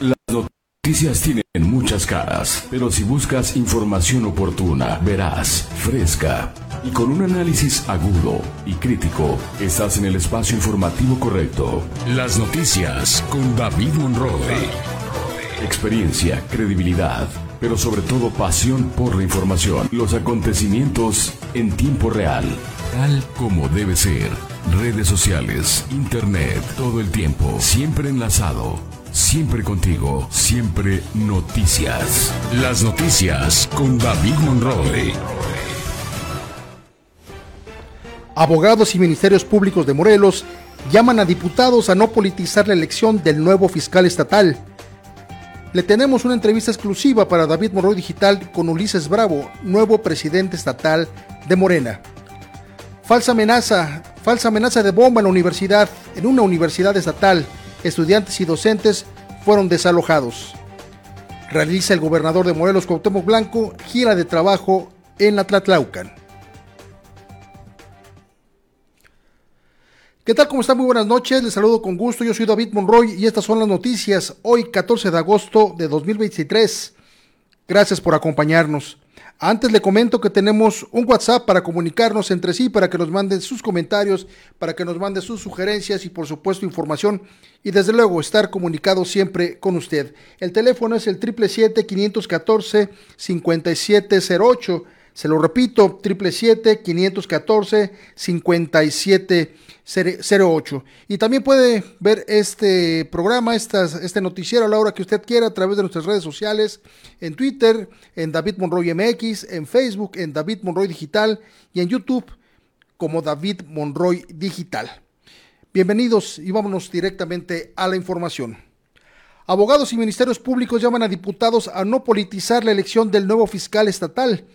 Las noticias tienen muchas caras, pero si buscas información oportuna, verás, fresca y con un análisis agudo y crítico, estás en el espacio informativo correcto. Las noticias con David Monroe. Experiencia, credibilidad, pero sobre todo pasión por la información. Los acontecimientos en tiempo real, tal como debe ser. Redes sociales, internet, todo el tiempo, siempre enlazado. Siempre contigo, siempre noticias. Las noticias con David Monroe. Abogados y ministerios públicos de Morelos llaman a diputados a no politizar la elección del nuevo fiscal estatal. Le tenemos una entrevista exclusiva para David Monroe Digital con Ulises Bravo, nuevo presidente estatal de Morena. Falsa amenaza, falsa amenaza de bomba en la universidad, en una universidad estatal. Estudiantes y docentes fueron desalojados. Realiza el gobernador de Morelos, Cuauhtémoc Blanco, gira de trabajo en la Tlatlaucan. ¿Qué tal? ¿Cómo están? Muy buenas noches. Les saludo con gusto. Yo soy David Monroy y estas son las noticias hoy 14 de agosto de 2023. Gracias por acompañarnos. Antes le comento que tenemos un WhatsApp para comunicarnos entre sí, para que nos manden sus comentarios, para que nos manden sus sugerencias y por supuesto información y desde luego estar comunicado siempre con usted. El teléfono es el 777-514-5708. Se lo repito, 777-514-5708. Y también puede ver este programa, este noticiero a la hora que usted quiera a través de nuestras redes sociales, en Twitter, en David Monroy MX, en Facebook, en David Monroy Digital y en YouTube como David Monroy Digital. Bienvenidos y vámonos directamente a la información. Abogados y ministerios públicos llaman a diputados a no politizar la elección del nuevo fiscal estatal.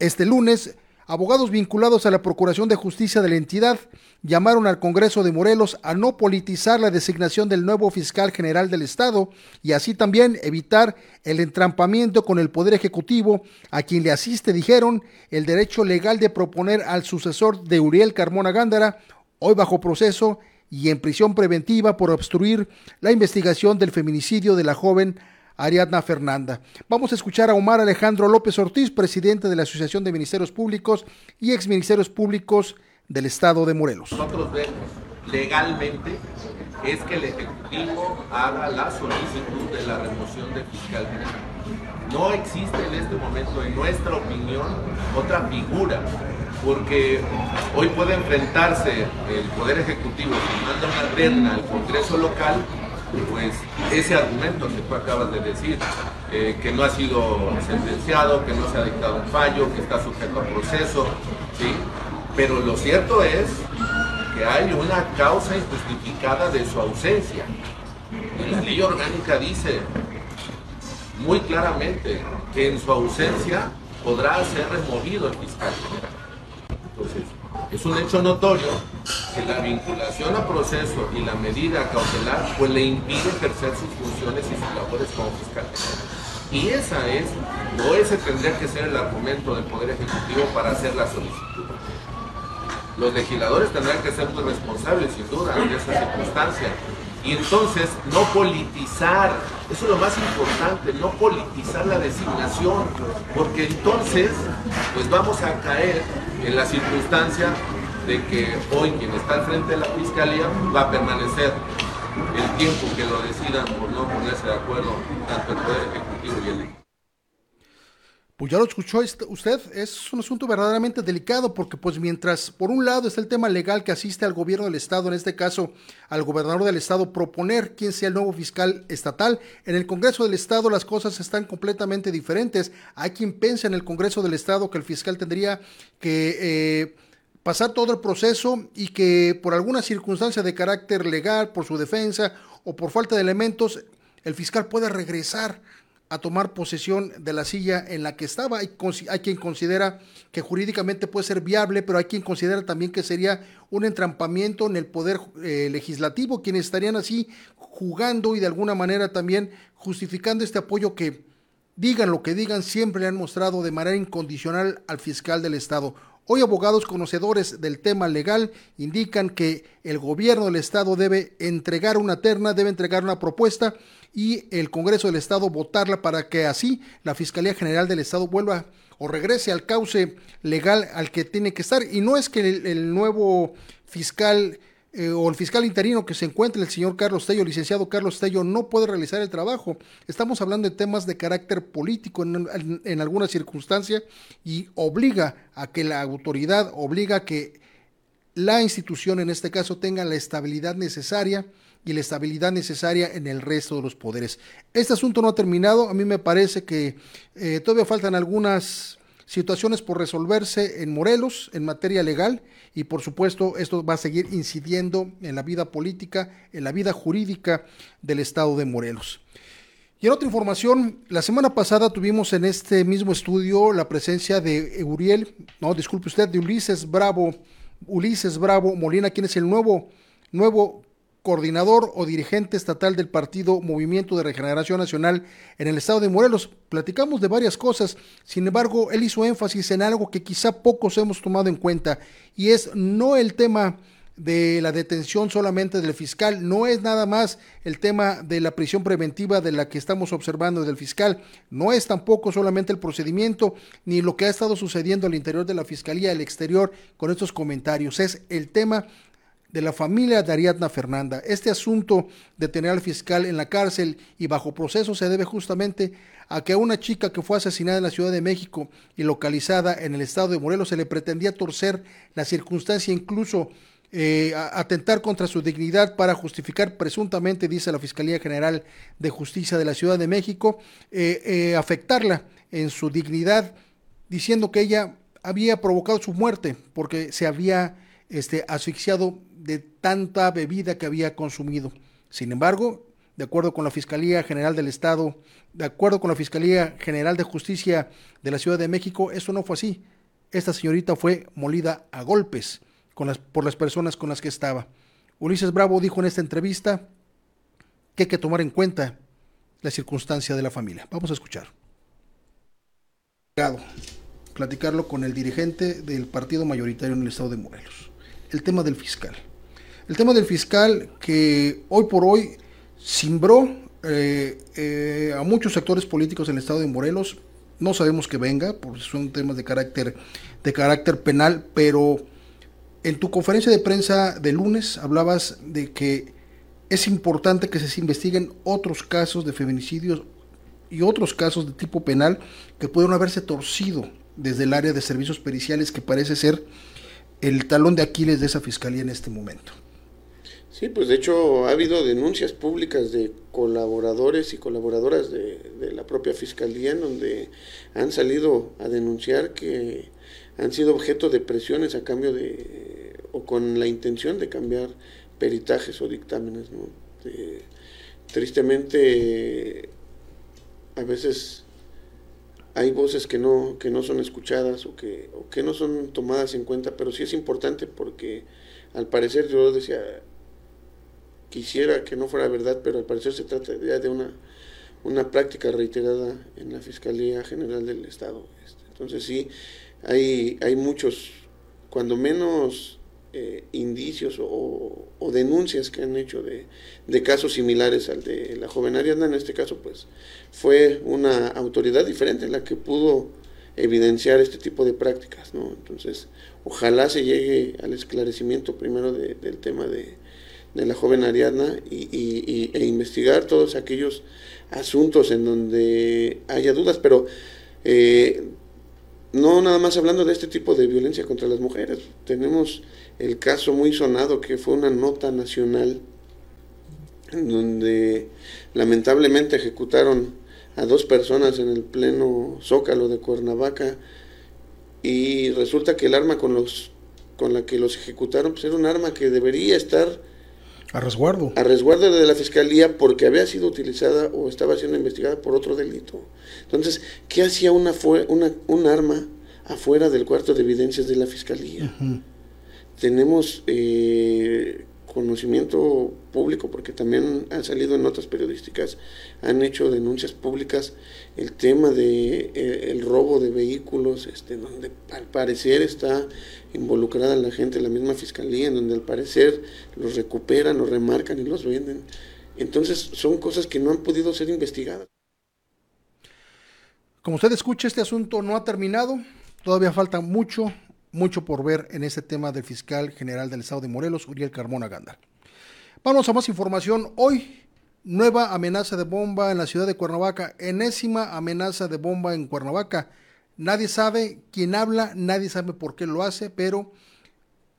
Este lunes, abogados vinculados a la Procuración de Justicia de la entidad llamaron al Congreso de Morelos a no politizar la designación del nuevo fiscal general del Estado y así también evitar el entrampamiento con el Poder Ejecutivo, a quien le asiste, dijeron, el derecho legal de proponer al sucesor de Uriel Carmona Gándara, hoy bajo proceso y en prisión preventiva por obstruir la investigación del feminicidio de la joven Ariadna Fernanda. Vamos a escuchar a Omar Alejandro López Ortiz, presidente de la Asociación de Ministerios Públicos y exministerios públicos del Estado de Morelos. Nosotros vemos legalmente es que el Ejecutivo haga la solicitud de la remoción del fiscal general. No existe en este momento, en nuestra opinión, otra figura, porque hoy puede enfrentarse el Poder Ejecutivo si manda una terna al Congreso local pues ese argumento que tú acabas de decir, eh, que no ha sido sentenciado, que no se ha dictado un fallo, que está sujeto a proceso, ¿sí? Pero lo cierto es que hay una causa injustificada de su ausencia. La ley orgánica dice muy claramente que en su ausencia podrá ser removido el fiscal. Es un hecho notorio que la vinculación a proceso y la medida cautelar pues le impide ejercer sus funciones y sus labores como fiscal. Y esa es, o ese tendría que ser el argumento del Poder Ejecutivo para hacer la solicitud. Los legisladores tendrán que ser muy responsables, sin duda, de esa circunstancia. Y entonces, no politizar, eso es lo más importante, no politizar la designación, porque entonces, pues vamos a caer en la circunstancia de que hoy quien está al frente de la fiscalía va a permanecer el tiempo que lo decidan por no ponerse de acuerdo tanto el Poder Ejecutivo y el pues ya lo escuchó usted, es un asunto verdaderamente delicado porque pues mientras por un lado está el tema legal que asiste al gobierno del estado, en este caso al gobernador del estado, proponer quién sea el nuevo fiscal estatal, en el Congreso del estado las cosas están completamente diferentes. Hay quien piensa en el Congreso del estado que el fiscal tendría que... Eh, pasar todo el proceso y que por alguna circunstancia de carácter legal, por su defensa o por falta de elementos, el fiscal pueda regresar a tomar posesión de la silla en la que estaba. Hay, quien considera que jurídicamente puede ser viable, pero hay quien considera también que sería un entrampamiento en el poder eh, legislativo, quienes estarían así jugando y de alguna manera también justificando este apoyo que digan lo que digan, siempre le han mostrado de manera incondicional al fiscal del Estado. Hoy abogados conocedores del tema legal indican que el gobierno del Estado debe entregar una terna, debe entregar una propuesta y el Congreso del Estado votarla para que así la Fiscalía General del Estado vuelva o regrese al cauce legal al que tiene que estar. Y no es que el, nuevo fiscal eh, o el fiscal interino que se encuentre, el señor Carlos Tello, licenciado Carlos Tello, no puede realizar el trabajo. Estamos hablando de temas de carácter político en, en alguna circunstancia y obliga a que la autoridad, obliga a que la institución en este caso tenga la estabilidad necesaria y la estabilidad necesaria en el resto de los poderes. Este asunto no ha terminado, a mí me parece que eh, todavía faltan algunas situaciones por resolverse en Morelos en materia legal y por supuesto esto va a seguir incidiendo en la vida política, en la vida jurídica del estado de Morelos. Y en otra información, la semana pasada tuvimos en este mismo estudio la presencia de Uriel, no, disculpe usted, de Ulises Bravo, Ulises Bravo Molina, quien es el nuevo, nuevo coordinador o dirigente estatal del partido Movimiento de Regeneración Nacional en el estado de Morelos. Platicamos de varias cosas, sin embargo, él hizo énfasis en algo que quizá pocos hemos tomado en cuenta y es no el tema de la detención solamente del fiscal, no es nada más el tema de la prisión preventiva de la que estamos observando del fiscal, no es tampoco solamente el procedimiento ni lo que ha estado sucediendo al interior de la fiscalía, al exterior, con estos comentarios, es el tema de la familia de Ariadna Fernanda. Este asunto de tener al fiscal en la cárcel y bajo proceso se debe justamente a que a una chica que fue asesinada en la Ciudad de México y localizada en el estado de Morelos se le pretendía torcer la circunstancia, incluso eh, atentar contra su dignidad para justificar presuntamente, dice la Fiscalía General de Justicia de la Ciudad de México, eh, eh, afectarla en su dignidad, diciendo que ella había provocado su muerte porque se había este, asfixiado de tanta bebida que había consumido. Sin embargo, de acuerdo con la Fiscalía General del Estado, de acuerdo con la Fiscalía General de Justicia de la Ciudad de México, eso no fue así. Esta señorita fue molida a golpes por las personas con las que estaba. Ulises Bravo dijo en esta entrevista que hay que tomar en cuenta la circunstancia de la familia. Vamos a escuchar. Platicarlo con el dirigente del partido mayoritario en el estado de Morelos. El tema del fiscal. El tema del fiscal que hoy por hoy simbró eh, eh, a muchos sectores políticos en el estado de Morelos. No sabemos que venga, porque son temas de carácter, de carácter penal, pero en tu conferencia de prensa de lunes hablabas de que es importante que se investiguen otros casos de feminicidios y otros casos de tipo penal que pudieron haberse torcido desde el área de servicios periciales que parece ser el talón de Aquiles de esa fiscalía en este momento. Sí, pues de hecho ha habido denuncias públicas de colaboradores y colaboradoras de, la propia fiscalía en donde han salido a denunciar que han sido objeto de presiones a cambio de o con la intención de cambiar peritajes o dictámenes. ¿no? tristemente a veces hay voces que no, que no son escuchadas o que, o que no son tomadas en cuenta, pero sí es importante porque al parecer yo decía, quisiera que no fuera verdad, pero al parecer se trata ya de una, una práctica reiterada en la Fiscalía General del Estado. Este. Entonces sí, hay, hay muchos, cuando menos eh, indicios o, denuncias que han hecho de, casos similares al de la joven Ariadna, en este caso pues fue una autoridad diferente la que pudo evidenciar este tipo de prácticas, ¿no? Entonces, ojalá se llegue al esclarecimiento primero del tema de, de la joven Ariadna y, e investigar todos aquellos asuntos en donde haya dudas, pero eh, no nada más hablando de este tipo de violencia contra las mujeres. Tenemos el caso muy sonado que fue una nota nacional en donde lamentablemente ejecutaron a dos personas en el pleno zócalo de Cuernavaca y resulta que el arma con los con la que los ejecutaron pues era un arma que debería estar a resguardo. A resguardo de la fiscalía porque había sido utilizada o estaba siendo investigada por otro delito. Entonces, ¿qué hacía una, una un arma afuera del cuarto de evidencias de la fiscalía? Tenemos eh, conocimiento público, porque también han salido en notas periodísticas, han hecho denuncias públicas el tema de eh, el robo de vehículos, este, donde al parecer está involucrada la gente, la misma fiscalía, en donde al parecer los recuperan, los remarcan y los venden. Entonces son cosas que no han podido ser investigadas. Como usted escucha, este asunto no ha terminado, todavía falta mucho, mucho por ver en este tema del fiscal general del estado de Morelos, Uriel Carmona Ganda. Vamos a más información. Hoy Nueva amenaza de bomba en la ciudad de Cuernavaca. Enésima amenaza de bomba en Cuernavaca. Nadie sabe quién habla, nadie sabe por qué lo hace, pero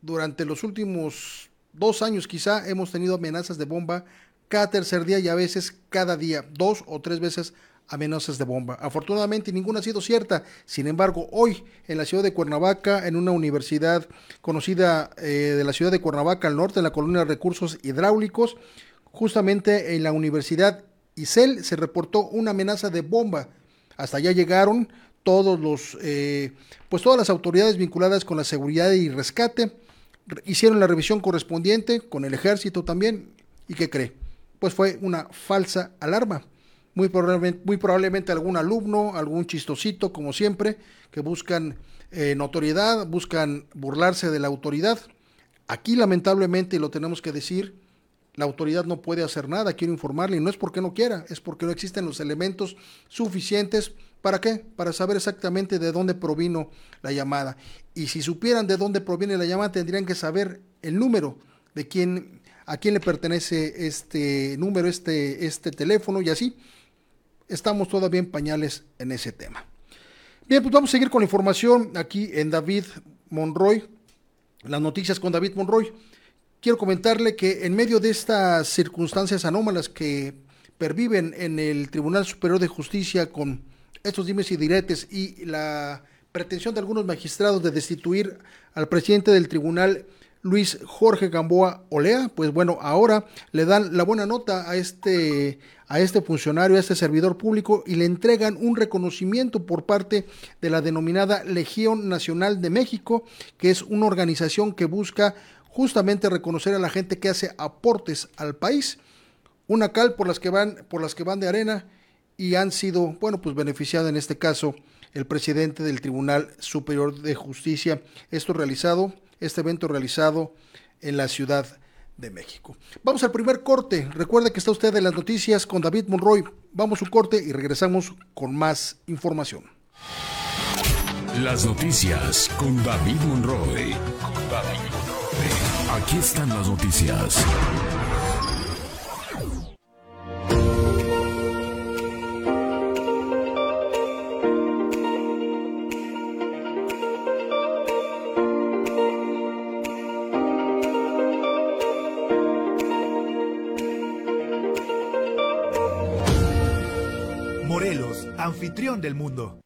durante los últimos dos años quizá hemos tenido amenazas de bomba cada tercer día y a veces cada día, dos o tres veces amenazas de bomba. Afortunadamente ninguna ha sido cierta. Sin embargo, hoy en la ciudad de Cuernavaca, en una universidad conocida eh, de la ciudad de Cuernavaca al norte, en la colonia de recursos hidráulicos, justamente en la Universidad Isel se reportó una amenaza de bomba. Hasta allá llegaron todos los, eh, pues todas las autoridades vinculadas con la seguridad y rescate, hicieron la revisión correspondiente con el ejército también. ¿Y qué cree? Pues fue una falsa alarma. Muy probablemente, muy probablemente algún alumno, algún chistosito, como siempre, que buscan eh, notoriedad, buscan burlarse de la autoridad. Aquí lamentablemente, y lo tenemos que decir, la autoridad no puede hacer nada, quiero informarle, y no es porque no quiera, es porque no existen los elementos suficientes. ¿Para qué? Para saber exactamente de dónde provino la llamada. Y si supieran de dónde proviene la llamada, tendrían que saber el número de quién, a quién le pertenece este número, este, este teléfono, y así estamos todavía en pañales en ese tema. Bien, pues vamos a seguir con la información aquí en David Monroy, las noticias con David Monroy quiero comentarle que en medio de estas circunstancias anómalas que perviven en el Tribunal Superior de Justicia con estos dimes y diretes y la pretensión de algunos magistrados de destituir al presidente del tribunal Luis Jorge Gamboa Olea, pues bueno, ahora le dan la buena nota a este a este funcionario, a este servidor público y le entregan un reconocimiento por parte de la denominada Legión Nacional de México, que es una organización que busca justamente reconocer a la gente que hace aportes al país, una cal por las que van, por las que van de arena y han sido, bueno, pues beneficiado en este caso el presidente del Tribunal Superior de Justicia. Esto realizado, este evento realizado en la Ciudad de México. Vamos al primer corte. Recuerde que está usted en las noticias con David Monroy. Vamos a un corte y regresamos con más información. Las noticias con David Monroy. Aquí están las noticias. Anfitrión del mundo.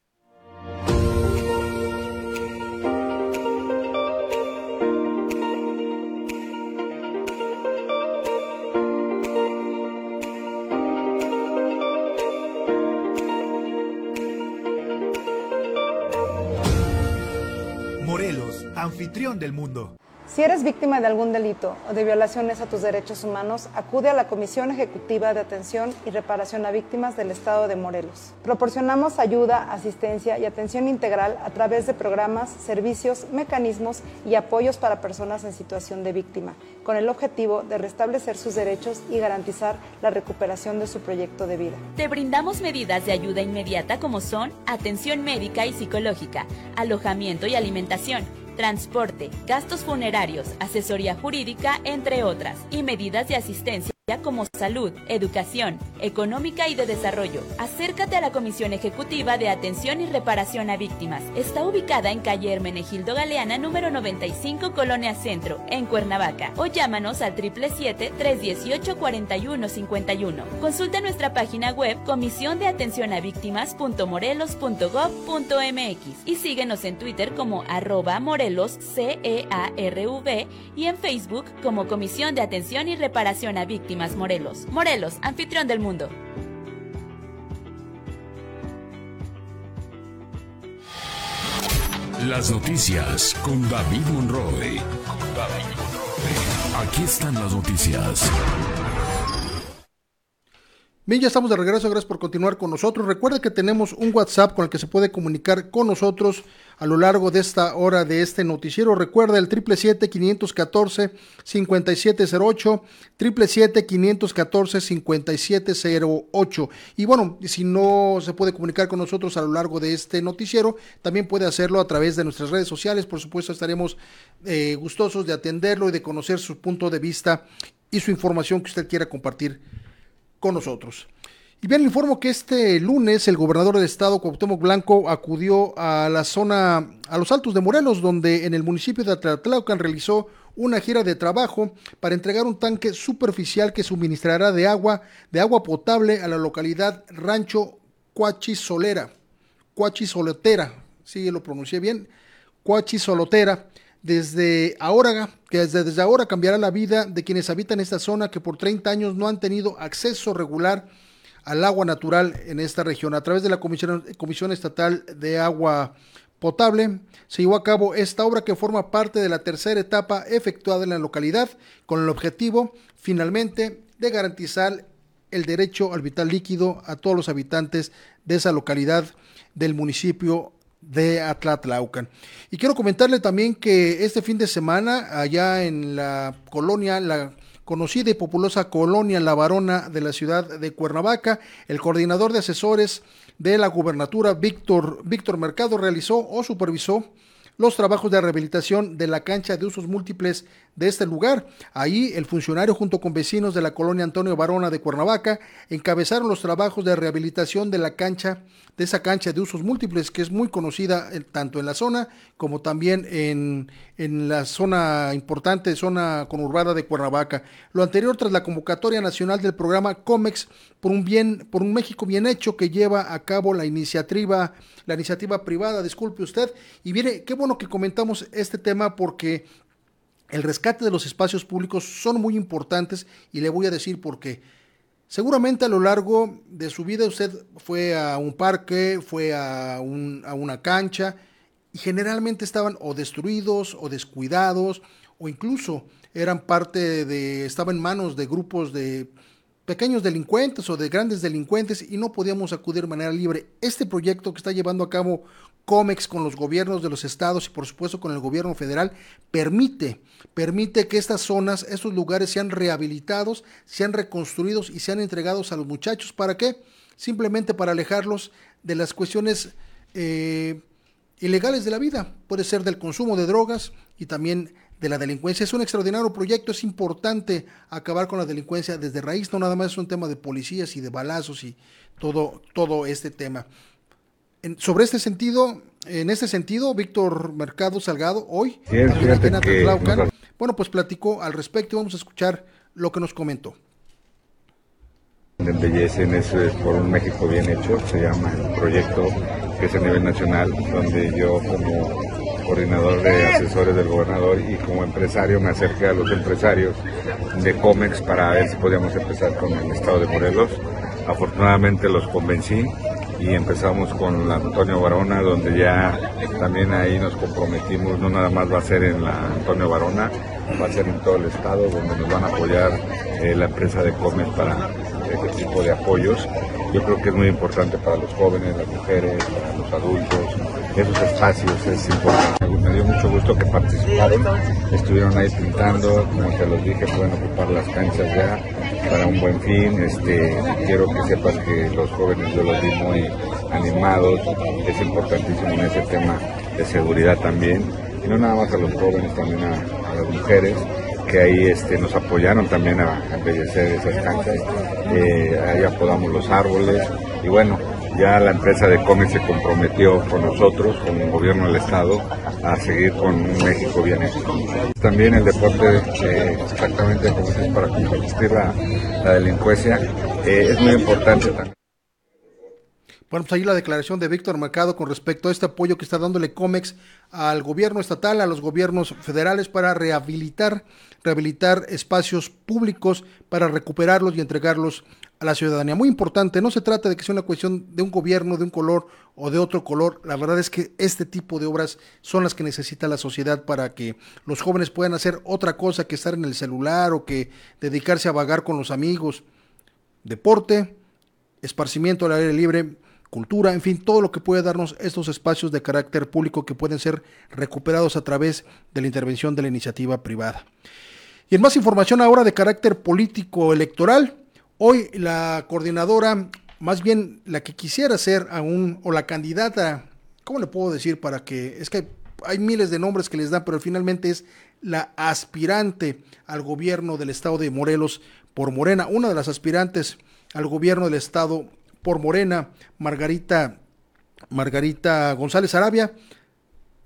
anfitrión del mundo. Si eres víctima de algún delito o de violaciones a tus derechos humanos, acude a la Comisión Ejecutiva de Atención y Reparación a Víctimas del Estado de Morelos. Proporcionamos ayuda, asistencia y atención integral a través de programas, servicios, mecanismos y apoyos para personas en situación de víctima, con el objetivo de restablecer sus derechos y garantizar la recuperación de su proyecto de vida. Te brindamos medidas de ayuda inmediata como son atención médica y psicológica, alojamiento y alimentación transporte, gastos funerarios, asesoría jurídica, entre otras, y medidas de asistencia como salud, educación, económica y de desarrollo. Acércate a la Comisión Ejecutiva de Atención y Reparación a Víctimas. Está ubicada en calle Hermenegildo Galeana, número 95, Colonia Centro, en Cuernavaca. O llámanos al 777-318-4151. Consulta nuestra página web comisión de atención a víctimas.morelos.gov.mx y síguenos en Twitter como arroba morelos CEARV y en Facebook como Comisión de Atención y Reparación a Víctimas Morelos. Morelos, anfitrión del mundo. Las noticias con David Monroe. Aquí están las noticias. Bien, ya estamos de regreso, gracias por continuar con nosotros. Recuerda que tenemos un WhatsApp con el que se puede comunicar con nosotros a lo largo de esta hora de este noticiero. Recuerda el 777-514-5708, 777-514-5708. Y bueno, si no se puede comunicar con nosotros a lo largo de este noticiero, también puede hacerlo a través de nuestras redes sociales. Por supuesto, estaremos eh, gustosos de atenderlo y de conocer su punto de vista y su información que usted quiera compartir con nosotros. Y bien, informo que este lunes el gobernador del estado, Cuauhtémoc Blanco, acudió a la zona, a los Altos de Morelos, donde en el municipio de Atlatlaucan realizó una gira de trabajo para entregar un tanque superficial que suministrará de agua, de agua potable a la localidad Rancho Cuachisolera, Cuachisolotera, sí lo pronuncié bien, Cuachisolotera, desde ahora, que desde, ahora cambiará la vida de quienes habitan esta zona que por 30 años no han tenido acceso regular al agua natural en esta región. A través de la Comisión, Comisión Estatal de Agua Potable se llevó a cabo esta obra que forma parte de la tercera etapa efectuada en la localidad con el objetivo finalmente de garantizar el derecho al vital líquido a todos los habitantes de esa localidad del municipio de Atlatlaucan. Y quiero comentarle también que este fin de semana, allá en la colonia, la conocida y populosa colonia La Varona de la ciudad de Cuernavaca, el coordinador de asesores de la gubernatura, Víctor, Víctor Mercado, realizó o supervisó los trabajos de rehabilitación de la cancha de usos múltiples de este lugar. Ahí el funcionario junto con vecinos de la colonia Antonio Barona de Cuernavaca encabezaron los trabajos de rehabilitación de la cancha, de esa cancha de usos múltiples que es muy conocida eh, tanto en la zona como también en, en la zona importante, zona conurbada de Cuernavaca. Lo anterior tras la convocatoria nacional del programa COMEX por un bien, por un México bien hecho que lleva a cabo la iniciativa, la iniciativa privada, disculpe usted, y viene, qué bueno que comentamos este tema porque el rescate de los espacios públicos son muy importantes y le voy a decir por qué. Seguramente a lo largo de su vida usted fue a un parque, fue a, un, a una cancha y generalmente estaban o destruidos o descuidados o incluso eran parte de, estaban en manos de grupos de pequeños delincuentes o de grandes delincuentes y no podíamos acudir de manera libre. Este proyecto que está llevando a cabo COMEX con los gobiernos de los estados y por supuesto con el gobierno federal permite, permite que estas zonas, estos lugares sean rehabilitados, sean reconstruidos y sean entregados a los muchachos. ¿Para qué? Simplemente para alejarlos de las cuestiones eh, ilegales de la vida. Puede ser del consumo de drogas y también de la delincuencia. Es un extraordinario proyecto, es importante acabar con la delincuencia desde raíz, no nada más es un tema de policías y de balazos y todo, todo este tema sobre este sentido, en este sentido, Víctor Mercado Salgado, hoy, bueno, pues platicó al respecto y vamos a escuchar lo que nos comentó. Embellecen es por un México bien hecho, se llama el proyecto que es a nivel nacional, donde yo como coordinador de asesores del gobernador y como empresario me acerqué a los empresarios de COMEX para ver si podíamos empezar con el estado de Morelos. Afortunadamente los convencí y empezamos con la Antonio Barona, donde ya también ahí nos comprometimos, no nada más va a ser en la Antonio Barona, va a ser en todo el estado, donde nos van a apoyar eh, la empresa de Comes para este tipo de apoyos. Yo creo que es muy importante para los jóvenes, las mujeres, para los adultos, esos espacios es importante. Me dio mucho gusto que participaron, estuvieron ahí pintando, como te los dije, pueden ocupar las canchas ya para un buen fin. Este, quiero que sepas que los jóvenes yo los vi muy animados, es importantísimo en ese tema de seguridad también, y no nada más a los jóvenes, también a, las mujeres que ahí este, nos apoyaron también a, embellecer esas canchas, eh, ahí apodamos los árboles y bueno, ya la empresa de cómics se comprometió con nosotros, con el gobierno del estado, a seguir con un México bien hecho. También el deporte, eh, exactamente como es para combatir la, delincuencia, eh, es muy importante también. Bueno, pues ahí la declaración de Víctor Mercado con respecto a este apoyo que está dándole COMEX al gobierno estatal, a los gobiernos federales para rehabilitar, rehabilitar espacios públicos, para recuperarlos y entregarlos a la ciudadanía. Muy importante, no se trata de que sea una cuestión de un gobierno, de un color o de otro color. La verdad es que este tipo de obras son las que necesita la sociedad para que los jóvenes puedan hacer otra cosa que estar en el celular o que dedicarse a vagar con los amigos. Deporte, esparcimiento al aire libre, cultura, en fin, todo lo que puede darnos estos espacios de carácter público que pueden ser recuperados a través de la intervención de la iniciativa privada. Y en más información ahora de carácter político electoral, hoy la coordinadora, más bien la que quisiera ser aún, o la candidata, ¿cómo le puedo decir para que, es que hay miles de nombres que les dan, pero finalmente es la aspirante al gobierno del estado de Morelos por Morena, una de las aspirantes al gobierno del estado por Morena, Margarita, Margarita González Arabia,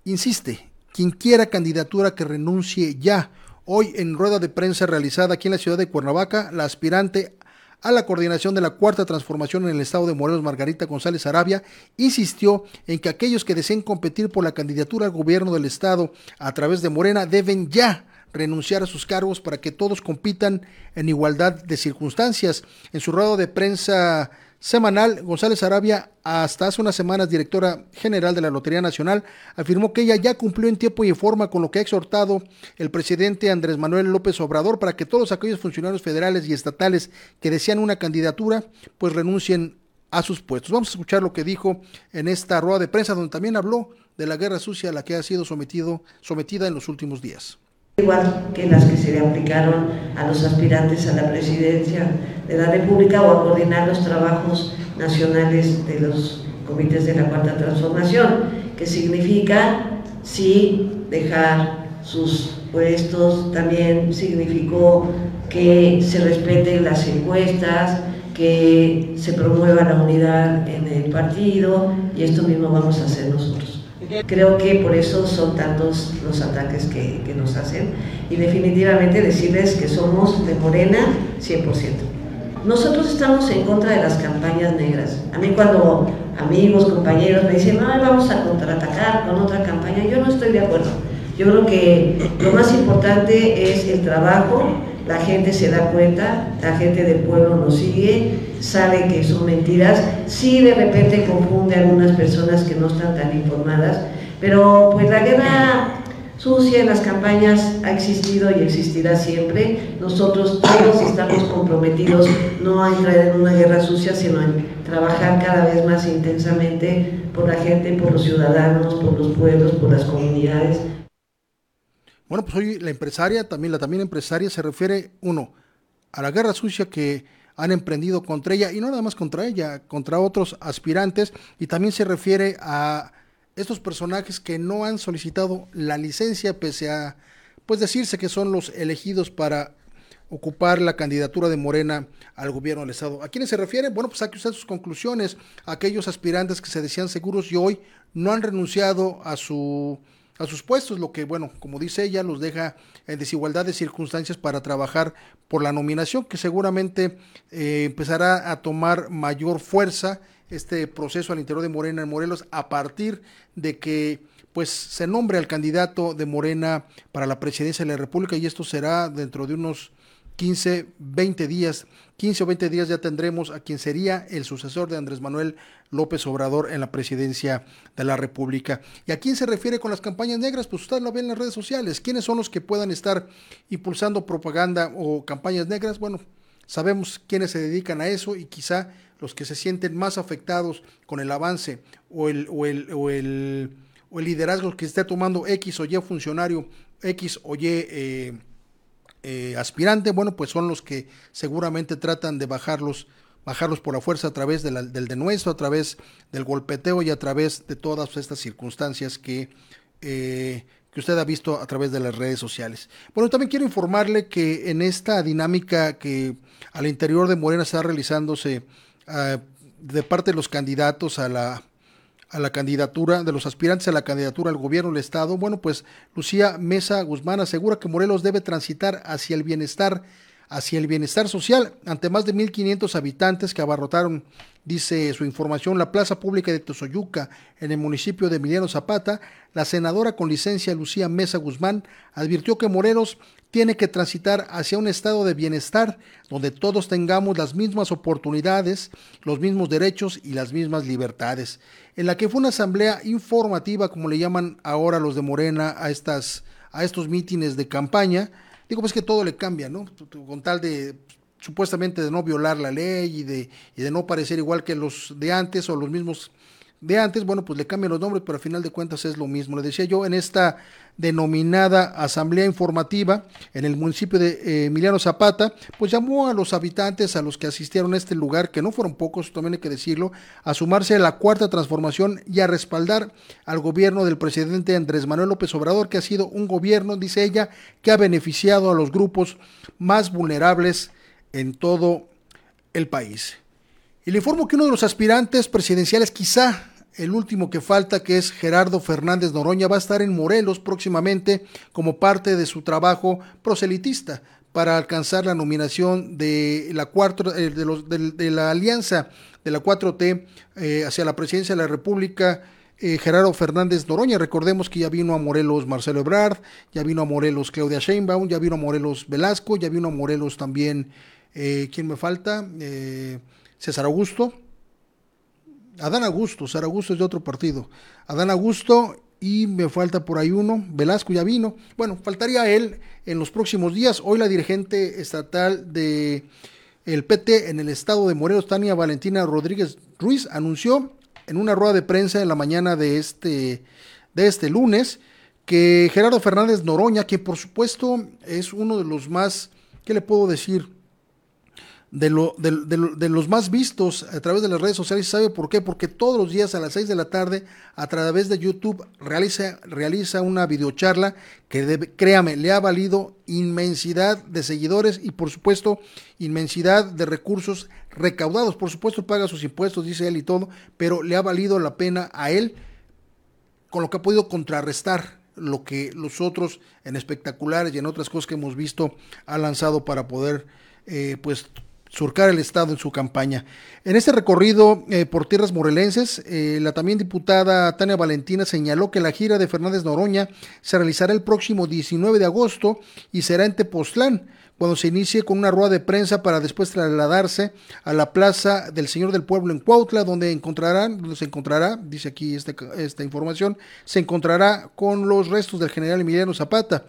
insiste, quien quiera candidatura que renuncie ya. Hoy en rueda de prensa realizada aquí en la ciudad de Cuernavaca, la aspirante a la coordinación de la cuarta transformación en el estado de Morelos, Margarita González Arabia, insistió en que aquellos que deseen competir por la candidatura al gobierno del estado a través de Morena deben ya renunciar a sus cargos para que todos compitan en igualdad de circunstancias. En su rueda de prensa semanal, González Arabia, hasta hace unas semanas directora general de la Lotería Nacional, afirmó que ella ya cumplió en tiempo y forma con lo que ha exhortado el presidente Andrés Manuel López Obrador para que todos aquellos funcionarios federales y estatales que desean una candidatura, pues renuncien a sus puestos. Vamos a escuchar lo que dijo en esta rueda de prensa, donde también habló de la guerra sucia a la que ha sido sometido, sometida en los últimos días igual que las que se le aplicaron a los aspirantes a la presidencia de la República o a coordinar los trabajos nacionales de los comités de la Cuarta Transformación, que significa sí dejar sus puestos, también significó que se respeten las encuestas, que se promueva la unidad en el partido y esto mismo vamos a hacer nosotros. Creo que por eso son tantos los ataques que, nos hacen y definitivamente decirles que somos de Morena 100%. Nosotros estamos en contra de las campañas negras. A mí cuando amigos, compañeros me dicen, no, vamos a contraatacar con otra campaña, yo no estoy de acuerdo. Yo creo que lo más importante es el trabajo, la gente se da cuenta, la gente del pueblo nos sigue, sabe que son mentiras, sí de repente confunde a algunas personas que no están tan informadas, pero pues la guerra sucia en las campañas ha existido y existirá siempre. Nosotros todos estamos comprometidos no a entrar en una guerra sucia, sino en trabajar cada vez más intensamente por la gente, por los ciudadanos, por los pueblos, por las comunidades. Bueno, pues hoy la empresaria, también la también empresaria se refiere, uno, a la guerra sucia que han emprendido contra ella, y no nada más contra ella, contra otros aspirantes, y también se refiere a estos personajes que no han solicitado la licencia, pese a, pues decirse que son los elegidos para ocupar la candidatura de Morena al gobierno del Estado. ¿A quiénes se refiere? Bueno, pues saque usted sus conclusiones, aquellos aspirantes que se decían seguros y hoy no han renunciado a su a sus puestos, lo que, bueno, como dice ella, los deja en desigualdad de circunstancias para trabajar por la nominación, que seguramente eh, empezará a tomar mayor fuerza este proceso al interior de Morena en Morelos a partir de que pues se nombre al candidato de Morena para la presidencia de la República y esto será dentro de unos 15, 20 días, 15 o 20 días ya tendremos a quien sería el sucesor de Andrés Manuel López Obrador en la presidencia de la República. ¿Y a quién se refiere con las campañas negras? Pues usted lo ve en las redes sociales. ¿Quiénes son los que puedan estar impulsando propaganda o campañas negras? Bueno, sabemos quiénes se dedican a eso y quizá los que se sienten más afectados con el avance o el, o el, o el, o el liderazgo que esté tomando X o Y funcionario, X o Y eh, eh, aspirante, bueno, pues son los que seguramente tratan de bajarlos, bajarlos por la fuerza a través del denuesto, a través del golpeteo y a través de todas estas circunstancias que, eh, que usted ha visto a través de las redes sociales. Bueno, también quiero informarle que en esta dinámica que al interior de Morena está realizándose ah, de parte de los candidatos a la a la candidatura, de los aspirantes a la candidatura al gobierno del Estado, bueno, pues Lucía Mesa Guzmán asegura que Morelos debe transitar hacia el bienestar hacia el bienestar social ante más de 1.500 habitantes que abarrotaron, dice su información, la plaza pública de Tosoyuca en el municipio de Emiliano Zapata. La senadora con licencia Lucía Mesa Guzmán advirtió que Morelos tiene que transitar hacia un estado de bienestar donde todos tengamos las mismas oportunidades, los mismos derechos y las mismas libertades. En la que fue una asamblea informativa, como le llaman ahora los de Morena a estas a estos mítines de campaña, digo pues que todo le cambia, ¿no? Con tal de supuestamente de no violar la ley y de, y de no parecer igual que los de antes o los mismos de antes, bueno, pues le cambian los nombres, pero al final de cuentas es lo mismo. Le decía yo, en esta denominada Asamblea Informativa en el municipio de eh, Emiliano Zapata, pues llamó a los habitantes, a los que asistieron a este lugar, que no fueron pocos, también hay que decirlo, a sumarse a la cuarta transformación y a respaldar al gobierno del presidente Andrés Manuel López Obrador, que ha sido un gobierno, dice ella, que ha beneficiado a los grupos más vulnerables en todo el país. Y le informo que uno de los aspirantes presidenciales, quizá el último que falta, que es Gerardo Fernández Noroña, va a estar en Morelos próximamente como parte de su trabajo proselitista para alcanzar la nominación de la, cuatro, eh, de, los, de, la alianza de la 4T eh, hacia la presidencia de la República. Eh, Gerardo Fernández Noroña, recordemos que ya vino a Morelos Marcelo Ebrard, ya vino a Morelos Claudia Sheinbaum, ya vino a Morelos Velasco, ya vino a Morelos también, ¿quién me falta? César Augusto, Adán Augusto, César Augusto es de otro partido, Adán Augusto y me falta por ahí uno, Velasco ya vino, bueno, faltaría él en los próximos días, hoy la dirigente estatal de el PT en el estado de Morelos, Tania Valentina Rodríguez Ruiz, anunció en una rueda de prensa en la mañana de este, de este lunes que Gerardo Fernández Noroña, que por supuesto es uno de los más, ¿qué le puedo decir? De, lo, de, los más vistos a través de las redes sociales. ¿Sabe por qué? Porque todos los días a las 6 de la tarde, a través de YouTube, realiza, realiza una videocharla que, créame, le ha valido inmensidad de seguidores y, por supuesto, inmensidad de recursos recaudados. Por supuesto, paga sus impuestos, dice él y todo, pero le ha valido la pena a él con lo que ha podido contrarrestar lo que los otros en espectaculares y en otras cosas que hemos visto ha lanzado para poder eh, pues surcar el Estado en su campaña. En este recorrido eh, por tierras morelenses, eh, la también diputada Tania Valentina señaló que la gira de Fernández Noroña se realizará el próximo 19 de agosto y será en Tepoztlán, cuando se inicie con una rueda de prensa para después trasladarse a la Plaza del Señor del Pueblo en Cuautla, donde encontrarán, donde se encontrará, dice aquí esta, esta información, se encontrará con los restos del general Emiliano Zapata.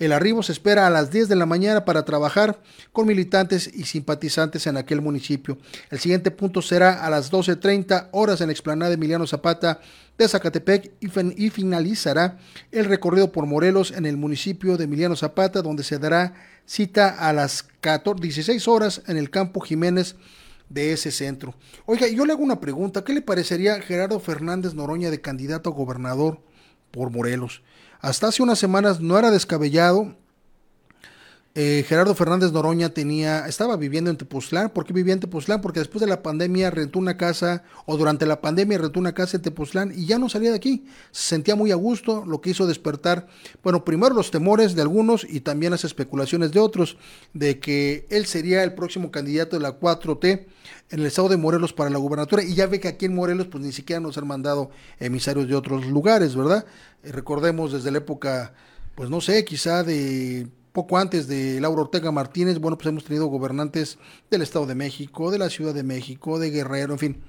El arribo se espera a las 10 de la mañana para trabajar con militantes y simpatizantes en aquel municipio. El siguiente punto será a las 12.30 horas en la explanada Emiliano Zapata de Zacatepec y, finalizará el recorrido por Morelos en el municipio de Emiliano Zapata, donde se dará cita a las 14, 16 horas en el campo Jiménez de ese centro. Oiga, yo le hago una pregunta, ¿qué le parecería Gerardo Fernández Noroña de candidato a gobernador por Morelos? Hasta hace unas semanas no era descabellado. Eh, Gerardo Fernández Noroña tenía, estaba viviendo en Tepoztlán. ¿Por qué vivía en Tepoztlán? Porque después de la pandemia rentó una casa, o durante la pandemia rentó una casa en Tepoztlán y ya no salía de aquí. Se sentía muy a gusto, lo que hizo despertar, bueno, primero los temores de algunos y también las especulaciones de otros, de que él sería el próximo candidato de la 4T en el estado de Morelos para la gubernatura. Y ya ve que aquí en Morelos, pues ni siquiera nos han mandado emisarios de otros lugares, ¿verdad? Eh, recordemos desde la época, pues no sé, quizá de poco antes de Laura Ortega Martínez, bueno, pues hemos tenido gobernantes del Estado de México, de la Ciudad de México, de Guerrero, en fin.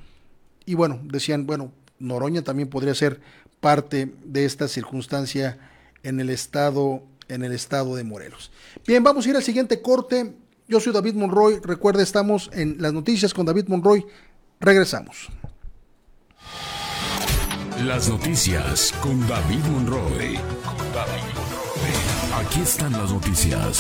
Y bueno, decían, bueno, Noroña también podría ser parte de esta circunstancia en el estado en el estado de Morelos. Bien, vamos a ir al siguiente corte. Yo soy David Monroy. Recuerda, estamos en las noticias con David Monroy. Regresamos. Las noticias con David Monroy. Aquí están las noticias.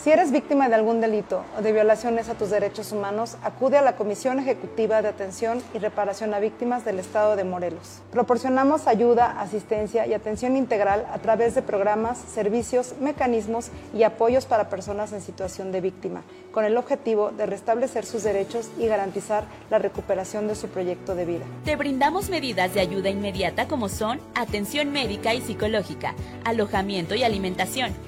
Si eres víctima de algún delito o de violaciones a tus derechos humanos, acude a la Comisión Ejecutiva de Atención y Reparación a Víctimas del Estado de Morelos. Proporcionamos ayuda, asistencia y atención integral a través de programas, servicios, mecanismos y apoyos para personas en situación de víctima, con el objetivo de restablecer sus derechos y garantizar la recuperación de su proyecto de vida. Te brindamos medidas de ayuda inmediata como son atención médica y psicológica, alojamiento y alimentación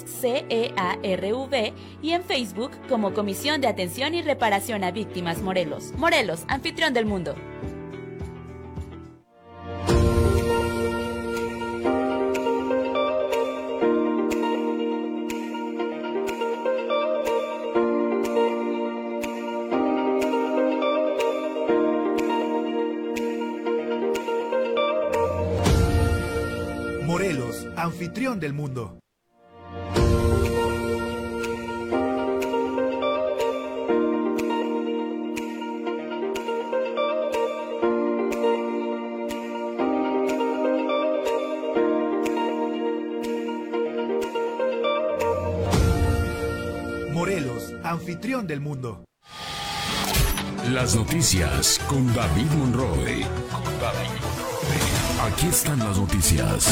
CEARV y en Facebook como Comisión de Atención y Reparación a Víctimas Morelos. Morelos, anfitrión del mundo. Morelos, anfitrión del mundo. Anfitrión del mundo. Las noticias con David Monroe. Con David Monroe. Aquí están las noticias.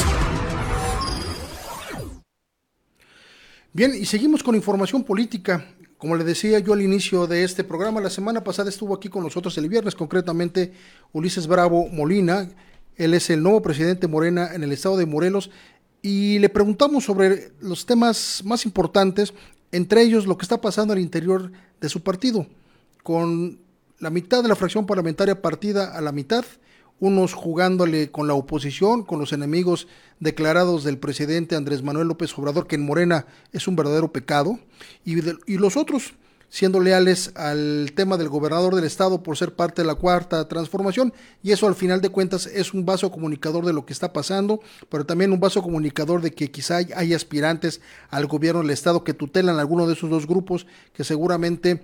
Bien, y seguimos con información política. Como le decía yo al inicio de este programa, la semana pasada estuvo aquí con nosotros el viernes, concretamente Ulises Bravo Molina. Él es el nuevo presidente Morena en el estado de Morelos y le preguntamos sobre los temas más importantes, entre ellos lo que está pasando al interior de su partido, con la mitad de la fracción parlamentaria partida a la mitad, unos jugándole con la oposición, con los enemigos declarados del presidente Andrés Manuel López Obrador, que en Morena es un verdadero pecado, y, de- y los otros siendo leales al tema del gobernador del estado por ser parte de la cuarta transformación, y eso al final de cuentas es un vaso comunicador de lo que está pasando, pero también un vaso comunicador de que quizá hay, aspirantes al gobierno del estado que tutelan alguno de esos dos grupos que seguramente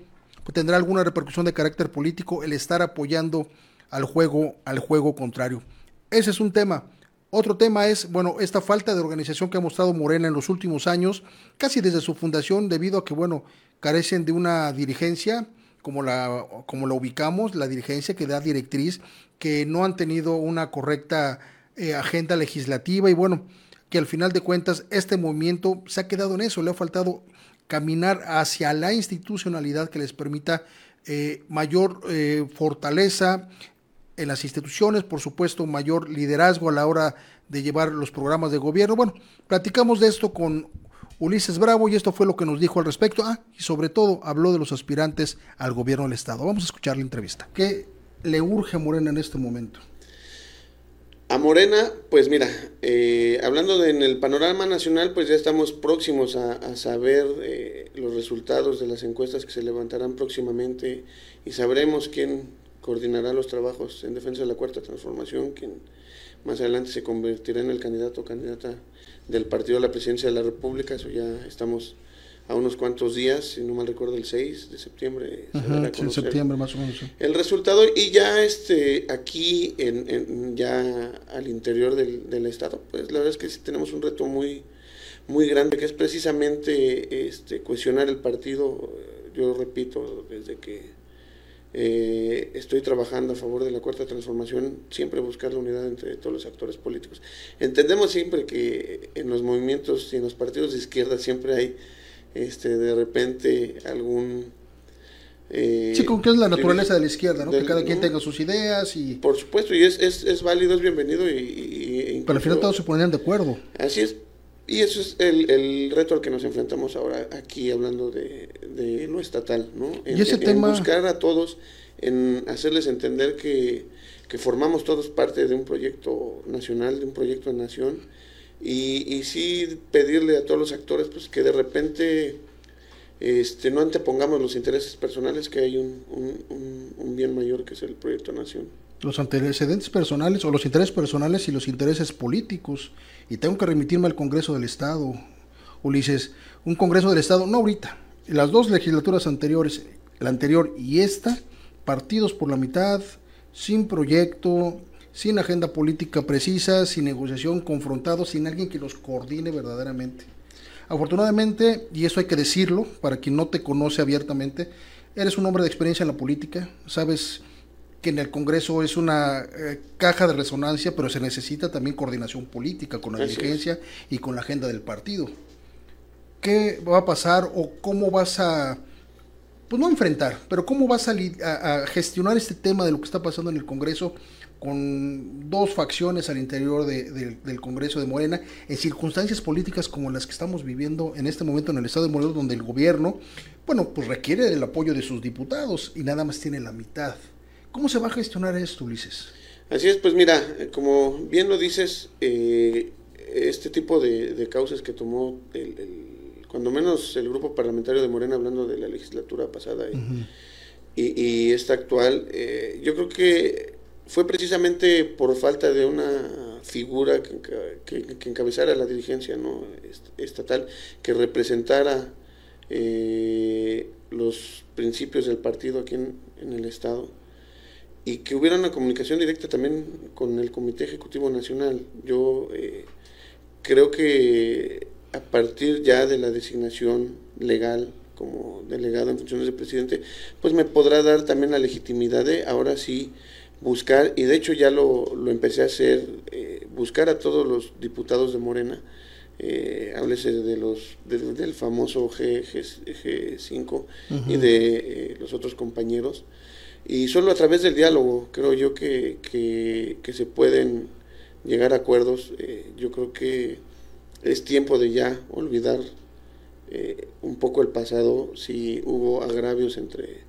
pues, tendrá alguna repercusión de carácter político el estar apoyando al juego, al juego contrario. Ese es un tema. Otro tema es, bueno, esta falta de organización que ha mostrado Morena en los últimos años, casi desde su fundación, debido a que, bueno, carecen de una dirigencia como la, como la ubicamos, la dirigencia que da directriz, que no han tenido una correcta eh, agenda legislativa y bueno, que al final de cuentas este movimiento se ha quedado en eso, le ha faltado caminar hacia la institucionalidad que les permita eh, mayor eh, fortaleza en las instituciones, por supuesto, mayor liderazgo a la hora de llevar los programas de gobierno. Bueno, platicamos de esto con Ulises Bravo y esto fue lo que nos dijo al respecto. Ah, y sobre todo habló de los aspirantes al gobierno del Estado. Vamos a escuchar la entrevista. ¿Qué le urge a Morena en este momento? A Morena, pues mira, eh, hablando de, en el panorama nacional, pues ya estamos próximos a, saber eh, los resultados de las encuestas que se levantarán próximamente y sabremos quién coordinará los trabajos en defensa de la cuarta transformación, quien más adelante se convertirá en el candidato o candidata del partido a la presidencia de la República. Eso ya estamos a unos cuantos días, si no mal recuerdo, el 6 de septiembre. se Ajá, sí, septiembre más o menos. sí. el resultado y ya este aquí en, en- ya al interior del, del estado pues la verdad es que sí tenemos un reto muy muy grande que es precisamente este cohesionar el partido yo repito desde que eh, estoy trabajando a favor de la cuarta transformación siempre buscar la unidad entre todos los actores políticos entendemos siempre que en los movimientos y en los partidos de izquierda siempre hay este de repente algún eh, Sí, como que es la naturaleza de la izquierda, ¿no? del- que cada quien ¿no? tenga sus ideas y... Por supuesto, y es, es, es válido, es bienvenido. Y, y- Pero al final todos se ponían de acuerdo. Así es. Y eso es el, el reto al que nos enfrentamos ahora aquí hablando de, de lo estatal, ¿no? En, Y ese en tema- buscar a todos, en hacerles entender que, que formamos todos parte de un proyecto nacional, de un proyecto de nación, y, y sí pedirle a todos los actores pues que de repente este, no antepongamos los intereses personales, que hay un, un, un- un bien mayor que es el proyecto nación. los antecedentes personales o los intereses personales y los intereses políticos. Y tengo que remitirme al Congreso del Estado, Ulises. Un Congreso del Estado, no ahorita, las dos legislaturas anteriores, la anterior y esta, partidos por la mitad, sin proyecto, sin agenda política precisa, sin negociación, confrontados, sin alguien que los coordine verdaderamente. Afortunadamente, y eso hay que decirlo, para quien no te conoce abiertamente, eres un hombre de experiencia en la política, sabes que en el Congreso es una eh, caja de resonancia, pero se necesita también coordinación política con la dirigencia y con la agenda del partido. ¿Qué va a pasar o cómo vas a, pues no enfrentar, pero cómo vas a, a gestionar este tema de lo que está pasando en el Congreso con dos facciones al interior del Congreso de Morena, en circunstancias políticas como las que estamos viviendo en este momento en el Estado de Morelos, donde el gobierno, bueno, pues requiere el apoyo de sus diputados y nada más tiene la mitad. ¿Cómo se va a gestionar esto, Ulises? Así es, pues mira, como bien lo dices, eh, este tipo de, causas que tomó, cuando menos el grupo parlamentario de Morena, hablando de la legislatura pasada y, esta actual, eh, yo creo que fue precisamente por falta de una figura que, encabezara la dirigencia ¿no? estatal, que representara eh, los principios del partido aquí en, el Estado y que hubiera una comunicación directa también con el Comité Ejecutivo Nacional. Yo eh, creo que a partir ya de la designación legal como delegado en funciones de presidente, pues me podrá dar también la legitimidad de ahora sí buscar, y de hecho ya lo, lo empecé a hacer, eh, buscar a todos los diputados de Morena, eh, háblese de los del famoso G, G, 5 y de eh, los otros compañeros, y solo a través del diálogo creo yo que, que, se pueden llegar a acuerdos, eh, yo creo que es tiempo de ya olvidar un poco el pasado, si hubo agravios entre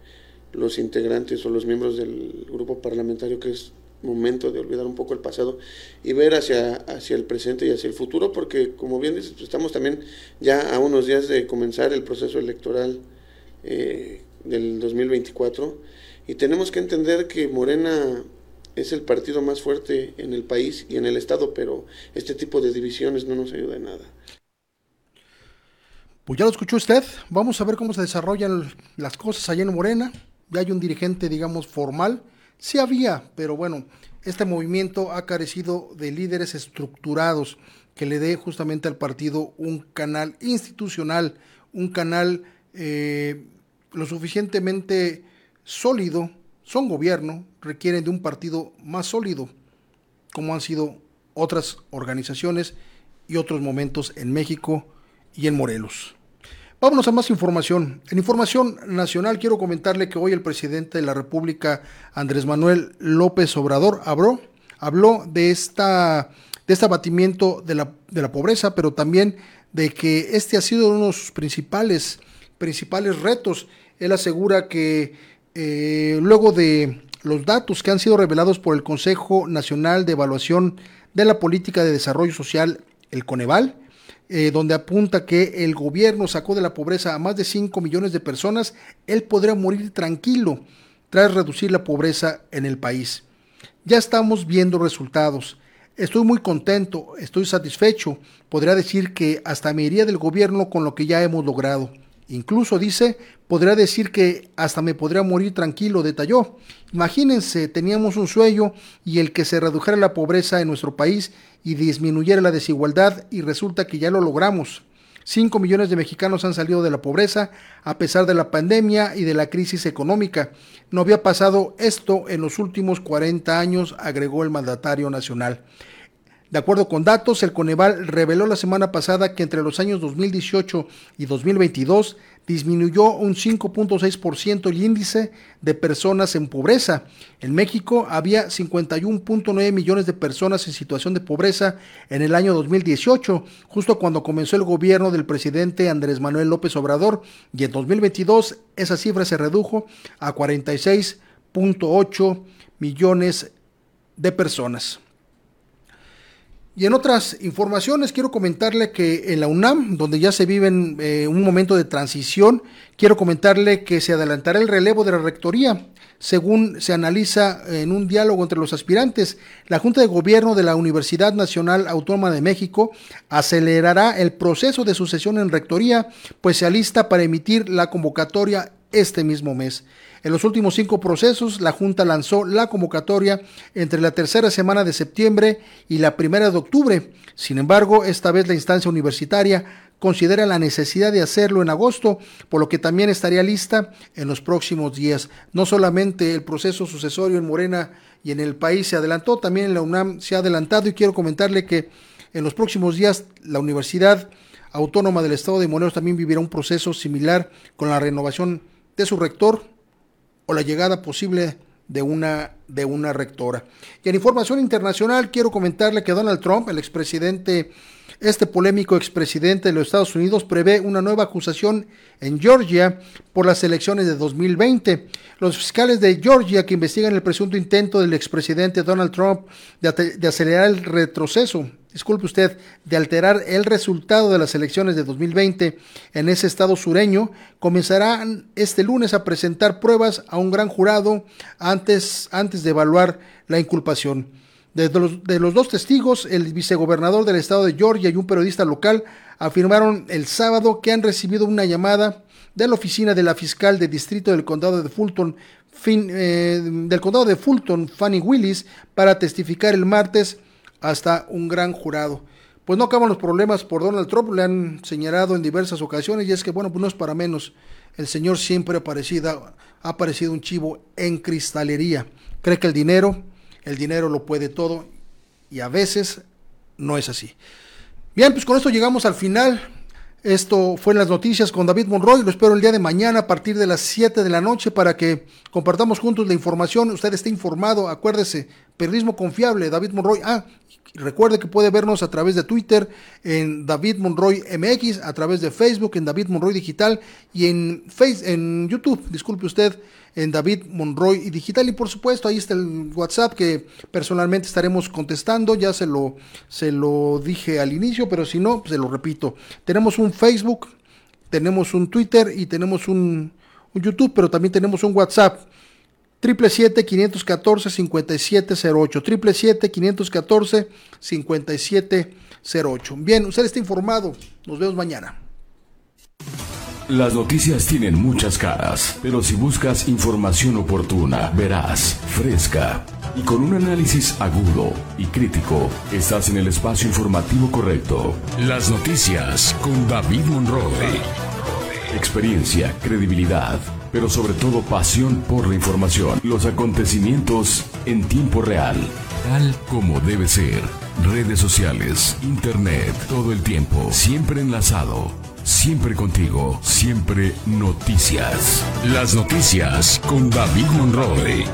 los integrantes o los miembros del grupo parlamentario que es momento de olvidar un poco el pasado y ver hacia, hacia el presente y hacia el futuro, porque como bien dices, estamos también ya a unos días de comenzar el proceso electoral eh, del 2024 y tenemos que entender que Morena es el partido más fuerte en el país y en el Estado, pero este tipo de divisiones no nos ayuda en nada. Pues ya lo escuchó usted, vamos a ver cómo se desarrollan las cosas allá en Morena ya hay un dirigente, digamos, formal. Sí había, pero bueno, este movimiento ha carecido de líderes estructurados que le dé justamente al partido un canal institucional, un canal eh, lo suficientemente sólido. Son gobierno, requieren de un partido más sólido, como han sido otras organizaciones y otros momentos en México y en Morelos. Vámonos a más información. En información nacional quiero comentarle que hoy el presidente de la República, Andrés Manuel López Obrador, habló, habló de, esta, de este abatimiento de la, de la pobreza, pero también de que este ha sido uno de sus principales, principales retos. Él asegura que eh, luego de los datos que han sido revelados por el Consejo Nacional de Evaluación de la Política de Desarrollo Social, el Coneval, eh, donde apunta que el gobierno sacó de la pobreza a más de 5 millones de personas, él podría morir tranquilo tras reducir la pobreza en el país. Ya estamos viendo resultados. Estoy muy contento, estoy satisfecho. Podría decir que hasta me iría del gobierno con lo que ya hemos logrado. Incluso dice, podría decir que hasta me podría morir tranquilo, detalló. Imagínense, teníamos un sueño y el que se redujera la pobreza en nuestro país y disminuyera la desigualdad y resulta que ya lo logramos. Cinco millones de mexicanos han salido de la pobreza a pesar de la pandemia y de la crisis económica. No había pasado esto en los últimos 40 años, agregó el mandatario nacional. De acuerdo con datos, el Coneval reveló la semana pasada que entre los años 2018 y 2022 disminuyó un 5.6% el índice de personas en pobreza. En México había 51.9 millones de personas en situación de pobreza en el año 2018, justo cuando comenzó el gobierno del presidente Andrés Manuel López Obrador, y en 2022 esa cifra se redujo a 46.8 millones de personas. Y en otras informaciones quiero comentarle que en la UNAM, donde ya se vive eh, un momento de transición, quiero comentarle que se adelantará el relevo de la rectoría. Según se analiza en un diálogo entre los aspirantes, la Junta de Gobierno de la Universidad Nacional Autónoma de México acelerará el proceso de sucesión en rectoría, pues se alista para emitir la convocatoria este mismo mes. En los últimos cinco procesos, la Junta lanzó la convocatoria entre la tercera semana de septiembre y la primera de octubre. Sin embargo, esta vez la instancia universitaria considera la necesidad de hacerlo en agosto, por lo que también estaría lista en los próximos días. No solamente el proceso sucesorio en Morena y en el país se adelantó, también en la UNAM se ha adelantado y quiero comentarle que en los próximos días la Universidad Autónoma del Estado de Morelos también vivirá un proceso similar con la renovación de su rector o la llegada posible de una, de una rectora. Y en información internacional quiero comentarle que Donald Trump, el expresidente, este polémico expresidente de los Estados Unidos, prevé una nueva acusación en Georgia por las elecciones de 2020. Los fiscales de Georgia que investigan el presunto intento del expresidente Donald Trump de, acelerar el retroceso disculpe usted, de alterar el resultado de las elecciones de 2020 en ese estado sureño, comenzarán este lunes a presentar pruebas a un gran jurado antes, antes de evaluar la inculpación. De los, de los dos testigos, el vicegobernador del estado de Georgia y un periodista local afirmaron el sábado que han recibido una llamada de la oficina de la fiscal de distrito del condado de Fulton, eh, del condado de Fulton, Fanny Willis, para testificar el martes hasta un gran jurado. Pues no acaban los problemas por Donald Trump, le han señalado en diversas ocasiones y es que, bueno, pues no es para menos. El señor siempre ha parecido, ha parecido un chivo en cristalería. Cree que el dinero, el dinero lo puede todo y a veces no es así. Bien, pues con esto llegamos al final. Esto fue en las noticias con David Monroy. Lo espero el día de mañana a partir de las 7 de la noche para que compartamos juntos la información. Usted esté informado. Acuérdese, periodismo confiable, David Monroy. Ah, recuerde que puede vernos a través de Twitter en David Monroy MX, a través de Facebook en David Monroy Digital y en, face, en YouTube, disculpe usted, en David Monroy Digital. Y por supuesto, ahí está el WhatsApp que personalmente estaremos contestando. Ya se lo, se lo dije al inicio, pero si no, pues se lo repito. Tenemos un Facebook, tenemos un Twitter y tenemos un, un YouTube, pero también tenemos un WhatsApp. 777-514-5708. 777-514-5708. Bien, usted está informado. Nos vemos mañana. Las noticias tienen muchas caras, pero si buscas información oportuna, verás, fresca y con un análisis agudo y crítico, estás en el espacio informativo correcto. Las noticias con David Monroe. Experiencia, credibilidad pero sobre todo pasión por la información, los acontecimientos en tiempo real, tal como debe ser. Redes sociales, internet, todo el tiempo, siempre enlazado, siempre contigo, siempre noticias. Las noticias con David Monroe.